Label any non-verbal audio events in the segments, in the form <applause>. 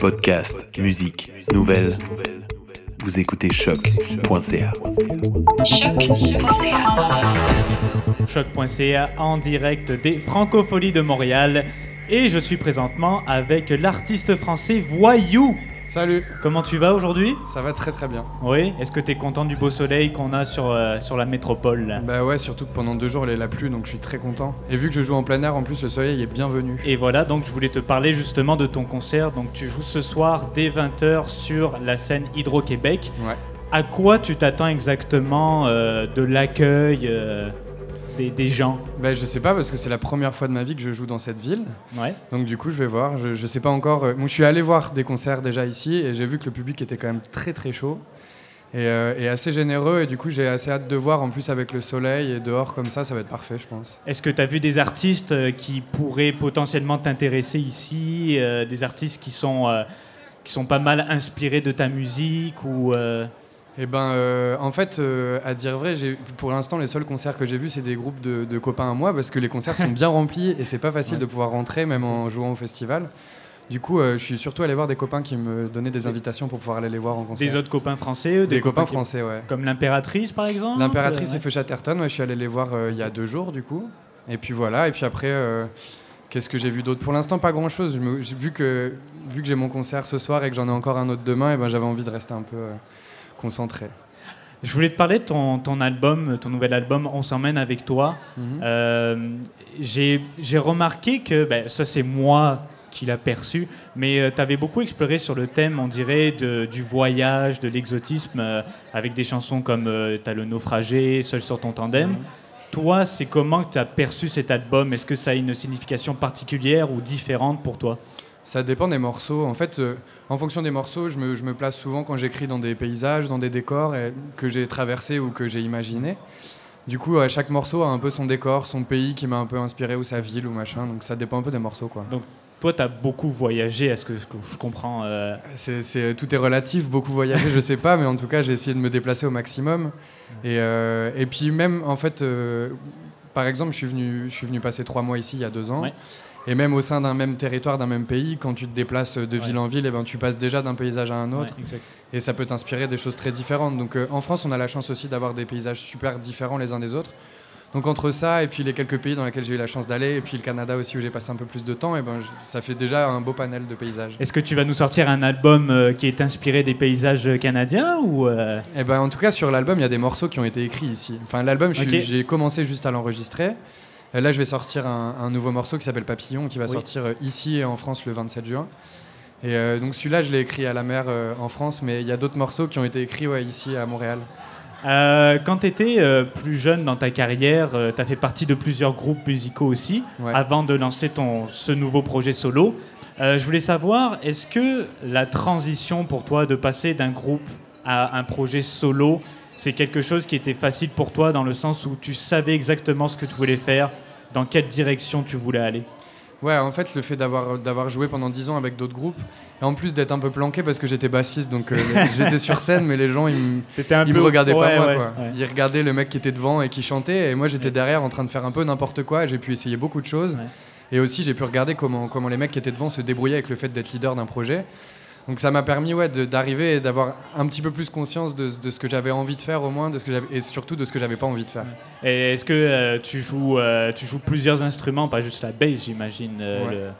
Podcast, musique, nouvelles. Vous écoutez choc.ca. Choc.ca en direct des Francopholies de Montréal. Et je suis présentement avec l'artiste français Voyou. Salut, Comment tu vas aujourd'hui? Ça va très très bien. Oui. Est-ce que tu es content du beau soleil qu'on a sur, euh, sur la métropole là? Bah ouais, surtout que pendant deux jours il a plu donc je suis très content. Et vu que je joue en plein air en plus le soleil est bienvenu. Et voilà, donc je voulais te parler justement de ton concert. Donc tu joues ce soir dès 20h sur la scène Hydro-Québec. Ouais. À quoi tu t'attends exactement euh, de l'accueil euh, des, des gens Bah je sais pas parce que c'est la première fois de ma vie que je joue dans cette ville. Ouais. Donc du coup je vais voir, je, je sais pas encore. euh, je suis allé voir des concerts déjà ici et j'ai vu que le public était quand même très très chaud. Et, euh, et assez généreux et du coup j'ai assez hâte de voir en plus avec le soleil et dehors comme ça ça va être parfait je pense. Est-ce que tu as vu des artistes euh, qui pourraient potentiellement t'intéresser ici euh, Des artistes qui sont, qui sont pas mal inspirés de ta musique ou Et ben, euh, en fait, euh, à dire vrai, pour l'instant, les seuls concerts que j'ai vus, c'est des groupes de, de copains à moi, parce que les concerts sont bien remplis et c'est pas facile Ouais. de pouvoir rentrer, même en jouant au festival. Du coup, euh, je suis surtout allé voir des copains qui me donnaient des invitations pour pouvoir aller les voir en concert. des autres copains français eux, Des copains qui- français, ouais. Comme l'impératrice par exemple L'impératrice et Feu Chatterton, ouais, je suis allé les voir il y a deux jours, du coup. Et puis voilà, et puis après, qu'est-ce que j'ai vu d'autre? Pour l'instant, pas grand-chose. Vu que, vu que j'ai mon concert ce soir et que j'en ai encore un autre demain, et ben, j'avais envie de rester un peu concentré. Je voulais te parler de ton, ton album, ton nouvel album On s'emmène avec toi. Euh, J'ai remarqué que, ben, ça c'est moi qui l'a perçu, mais tu avais beaucoup exploré sur le thème, on dirait, de- du voyage, de l'exotisme, euh, avec des chansons comme euh, T'as le naufragé, Seul sur ton tandem. Mhm. Toi, c'est comment que tu as perçu cet album? Est-ce que ça a une signification particulière ou différente pour toi? Ça dépend des morceaux. En fait, euh, en fonction des morceaux, je me, je me place souvent quand j'écris dans des paysages, dans des décors et- que j'ai traversés ou que j'ai imaginés. Du coup, euh, chaque morceau a un peu son décor, son pays qui m'a un peu inspiré ou sa ville ou machin. Donc ça dépend un peu des morceaux, quoi. Toi, tu as beaucoup voyagé, est-ce que, je comprends euh, C'est, c'est- tout est relatif, beaucoup voyager, je sais pas, mais en tout cas, j'ai essayé de me déplacer au maximum. Et, euh, et puis même, en fait, euh, par exemple, je suis, venu, je suis venu passer trois mois ici il y a deux ans. Ouais. Et même au sein d'un même territoire, d'un même pays, quand tu te déplaces de Ouais. ville en ville, eh ben, tu passes déjà d'un paysage à un autre. ouais. Et ça peut t'inspirer des choses très différentes. Donc euh, en France, on a la chance aussi d'avoir des paysages super différents les uns des autres. Donc entre ça et puis les quelques pays dans lesquels j'ai eu la chance d'aller, et puis le Canada aussi où j'ai passé un peu plus de temps, et ben, je- ça fait déjà un beau panel de paysages. Est-ce que tu vas nous sortir un album euh, qui est inspiré des paysages canadiens ou euh, Et ben, en tout cas, sur l'album, il y a des morceaux qui ont été écrits ici. Enfin, l'album, j'ai commencé juste à l'enregistrer. Et là, je vais sortir un, un nouveau morceau qui s'appelle Papillon, qui va Oui. sortir euh, ici et en France le 27 juin. Et euh, donc celui-là, je l'ai écrit à la mer euh, en France, mais il y a d'autres morceaux qui ont été écrits ouais, ici à Montréal. Euh, quand tu étais plus jeune dans ta carrière, tu as fait partie de plusieurs groupes musicaux aussi, Ouais. avant de lancer ton, ce nouveau projet solo. Euh, je voulais savoir, est-ce que la transition pour toi de passer d'un groupe à un projet solo, c'est quelque chose qui était facile pour toi dans le sens où tu savais exactement ce que tu voulais faire, dans quelle direction tu voulais aller? Ouais, en fait, le fait d'avoir d'avoir joué pendant 10 ans avec d'autres groupes, et en plus d'être un peu planqué parce que j'étais bassiste, donc euh, <laughs> j'étais sur scène, mais les gens, ils ils me regardaient pas moi. ouais, quoi. ouais. Ils regardaient le mec qui était devant et qui chantait, et moi j'étais derrière en train de faire un peu n'importe quoi. et J'ai pu essayer beaucoup de choses. Et aussi, j'ai pu regarder comment, comment les mecs qui étaient devant se débrouillaient avec le fait d'être leader d'un projet. Donc ça m'a permis ouais, d'arriver et d'avoir un petit peu plus conscience de, de ce que j'avais envie de faire au moins, de ce que et surtout de ce que j'avais pas envie de faire. Et est-ce que euh, tu, joues, euh, tu joues plusieurs instruments, pas juste la bass, j'imagine euh, Ouais. le-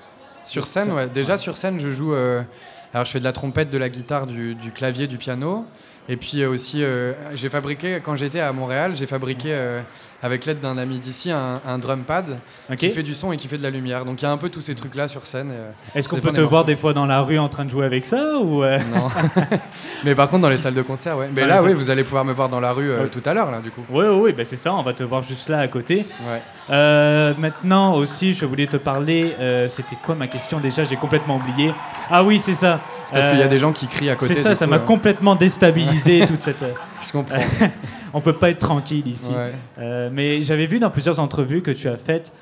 Sur scène, ouais. Déjà sur scène, je joue. alors je fais de la trompette, de la guitare, du, du clavier, du piano. Et puis euh, aussi, euh, j'ai fabriqué, quand j'étais à Montréal, j'ai fabriqué euh, avec l'aide d'un ami d'ici un, un drum pad qui fait du son et qui fait de la lumière. Donc il y a un peu tous ces trucs-là sur scène. Est-ce qu'on peut te voir des fois dans la rue en train de jouer avec ça ou Non. <laughs> <laughs> Mais par contre, dans les salles de concert, ouais. Mais Dans là, oui, vous allez pouvoir me voir dans la rue Ouais. tout à l'heure, là, du coup. Oui, oui, oui, bah c'est ça, on va te voir juste là à côté. Ouais. Euh, maintenant aussi, je voulais te parler, euh, c'était quoi ma question déjà? J'ai complètement oublié. Ah oui, c'est ça. C'est parce qu'il y a des gens qui crient à côté. C'est ça, ça m'a euh, complètement déstabilisé toute cette... euh, Je comprends. <laughs> on peut pas être tranquille ici. Ouais. Euh, mais j'avais vu dans plusieurs entrevues que tu as faites,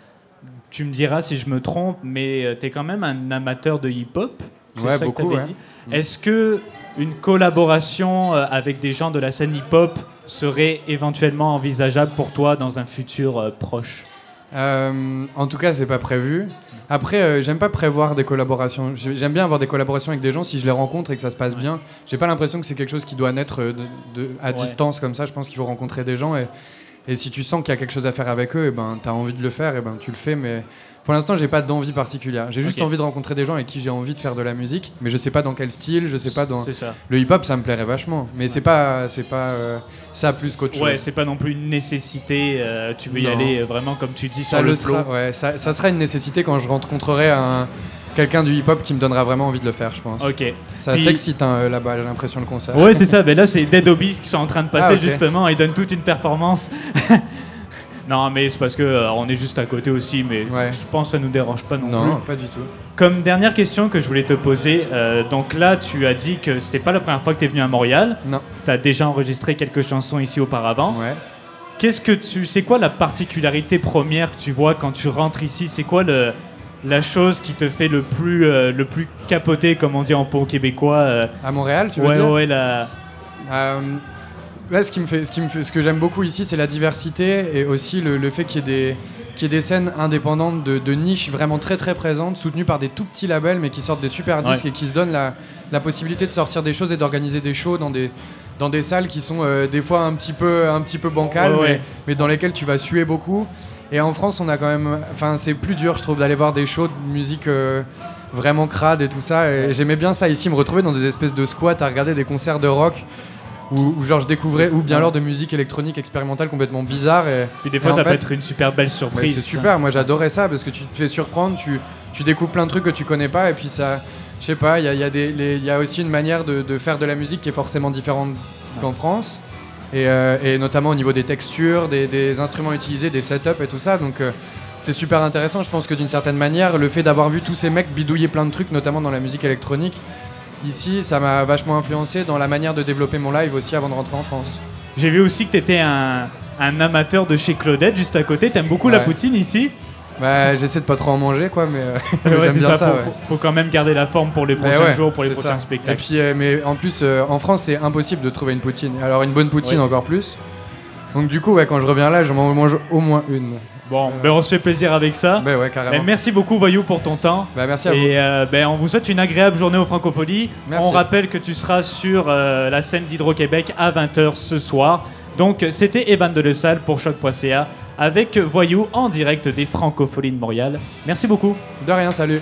tu me diras si je me trompe, mais tu es quand même un amateur de hip-hop. Ouais, ça beaucoup, ouais. Mm. Est-ce que une collaboration euh, avec des gens de la scène hip-hop serait éventuellement envisageable pour toi dans un futur euh, proche? Euh, en tout cas, c'est pas prévu. Après, euh, j'aime pas prévoir des collaborations. J'ai- J'aime bien avoir des collaborations avec des gens si je les rencontre et que ça se passe bien. J'ai pas l'impression que c'est quelque chose qui doit naître euh, de, de- à Ouais. distance comme ça. Je pense qu'il faut rencontrer des gens et, et si tu sens qu'il y a quelque chose à faire avec eux, et ben t'as envie de le faire, et ben tu le fais. Mais pour l'instant, j'ai pas d'envie particulière. J'ai juste envie de rencontrer des gens avec qui j'ai envie de faire de la musique, mais je sais pas dans quel style, je sais pas dans. C'est ça. Le hip-hop, ça me plairait vachement, mais c'est pas, c'est pas euh, ça plus qu'autre Ouais, chose. c'est pas non plus une nécessité. euh, tu veux y aller euh, vraiment comme tu dis Ça sur le, flow. sera, ouais, ça, ça sera une nécessité quand je rencontrerai un quelqu'un du hip-hop qui me donnera vraiment envie de le faire, je pense. Ok. Ça Puis- s'excite hein, là-bas, j'ai l'impression le concert. Ouais, c'est ça. Ben là, c'est Dead Obies qui sont en train de passer Ah, justement. Ils donnent toute une performance. <laughs> non, mais c'est parce que euh, on est juste à côté aussi. Mais Ouais. je pense que ça nous dérange pas non, Non, plus. pas du tout. Comme dernière question que je voulais te poser, euh, donc là, tu as dit que c'était pas la première fois que tu es venu à Montréal. Non. Tu as déjà enregistré quelques chansons ici auparavant. Ouais. Qu'est-ce que tu, c'est quoi la particularité première que tu vois quand tu rentres ici? C'est quoi le, la chose qui te fait le plus, euh, le plus capoter, comme on dit en pot québécois euh, À Montréal, tu veux Ouais, dire? ouais, la... Euh, ouais, ce, qui me fait, ce, qui me fait, ce que j'aime beaucoup ici, c'est la diversité et aussi le, le fait qu'il y, ait des- qu'il y ait des scènes indépendantes de, de niche vraiment très très présentes, soutenues par des tout petits labels mais qui sortent des super disques Ouais. et qui se donnent la, la possibilité de sortir des choses et d'organiser des shows dans des, dans des salles qui sont euh, des fois un petit peu, un petit peu bancales, Ouais, ouais. Mais, mais dans lesquelles tu vas suer beaucoup. Et en France, on a quand même. Enfin, c'est plus dur, je trouve, d'aller voir des shows de musique euh, vraiment crade et tout ça. Et j'aimais bien ça ici, me retrouver dans des espèces de squats à regarder des concerts de rock. Où, où genre je découvrais, ou bien alors de musique électronique expérimentale complètement bizarre. Et, Puis des fois, Et ça peut être une super belle surprise. c'est super, moi j'adorais ça parce que tu te fais surprendre, tu, tu découvres plein de trucs que tu connais pas et puis ça, je sais pas, il y a, il y a y a aussi une manière de, de faire de la musique qui est forcément différente qu'en France et, euh, et notamment au niveau des textures, des, des instruments utilisés, des setups et tout ça. Donc euh, c'était super intéressant. Je pense que d'une certaine manière, le fait d'avoir vu tous ces mecs bidouiller plein de trucs, notamment dans la musique électronique, ici, ça m'a vachement influencé dans la manière de développer mon live aussi avant de rentrer en France. J'ai vu aussi que tu étais un, un amateur de chez Claudette, juste à côté. T'aimes beaucoup la Ouais. poutine ici? Bah, j'essaie de pas trop en manger, quoi, mais, euh, <laughs> mais Ouais, j'aime c'est bien ça, faut, ouais. faut- faut quand même garder la forme pour les Mais prochains ouais, jours, pour les c'est prochains ça. spectacles. Et puis, euh, mais en plus, euh, en France, c'est impossible de trouver une poutine. Alors, une bonne poutine, Ouais. encore plus. Donc, du coup, ouais, quand je reviens là, je m'en mange au moins une. Bon, ben on se fait plaisir avec ça. Ouais, carrément. Ben, merci beaucoup, Voyou, pour ton temps. Merci à vous. Et euh, ben, on vous souhaite une agréable journée au Francofolie. Merci. On rappelle que tu seras sur euh, la scène d'Hydro-Québec à 20h ce soir. Donc, c'était Evan de Le Salle pour choc.ca avec Voyou en direct des Francopholies de Montréal. Merci beaucoup. De rien, salut.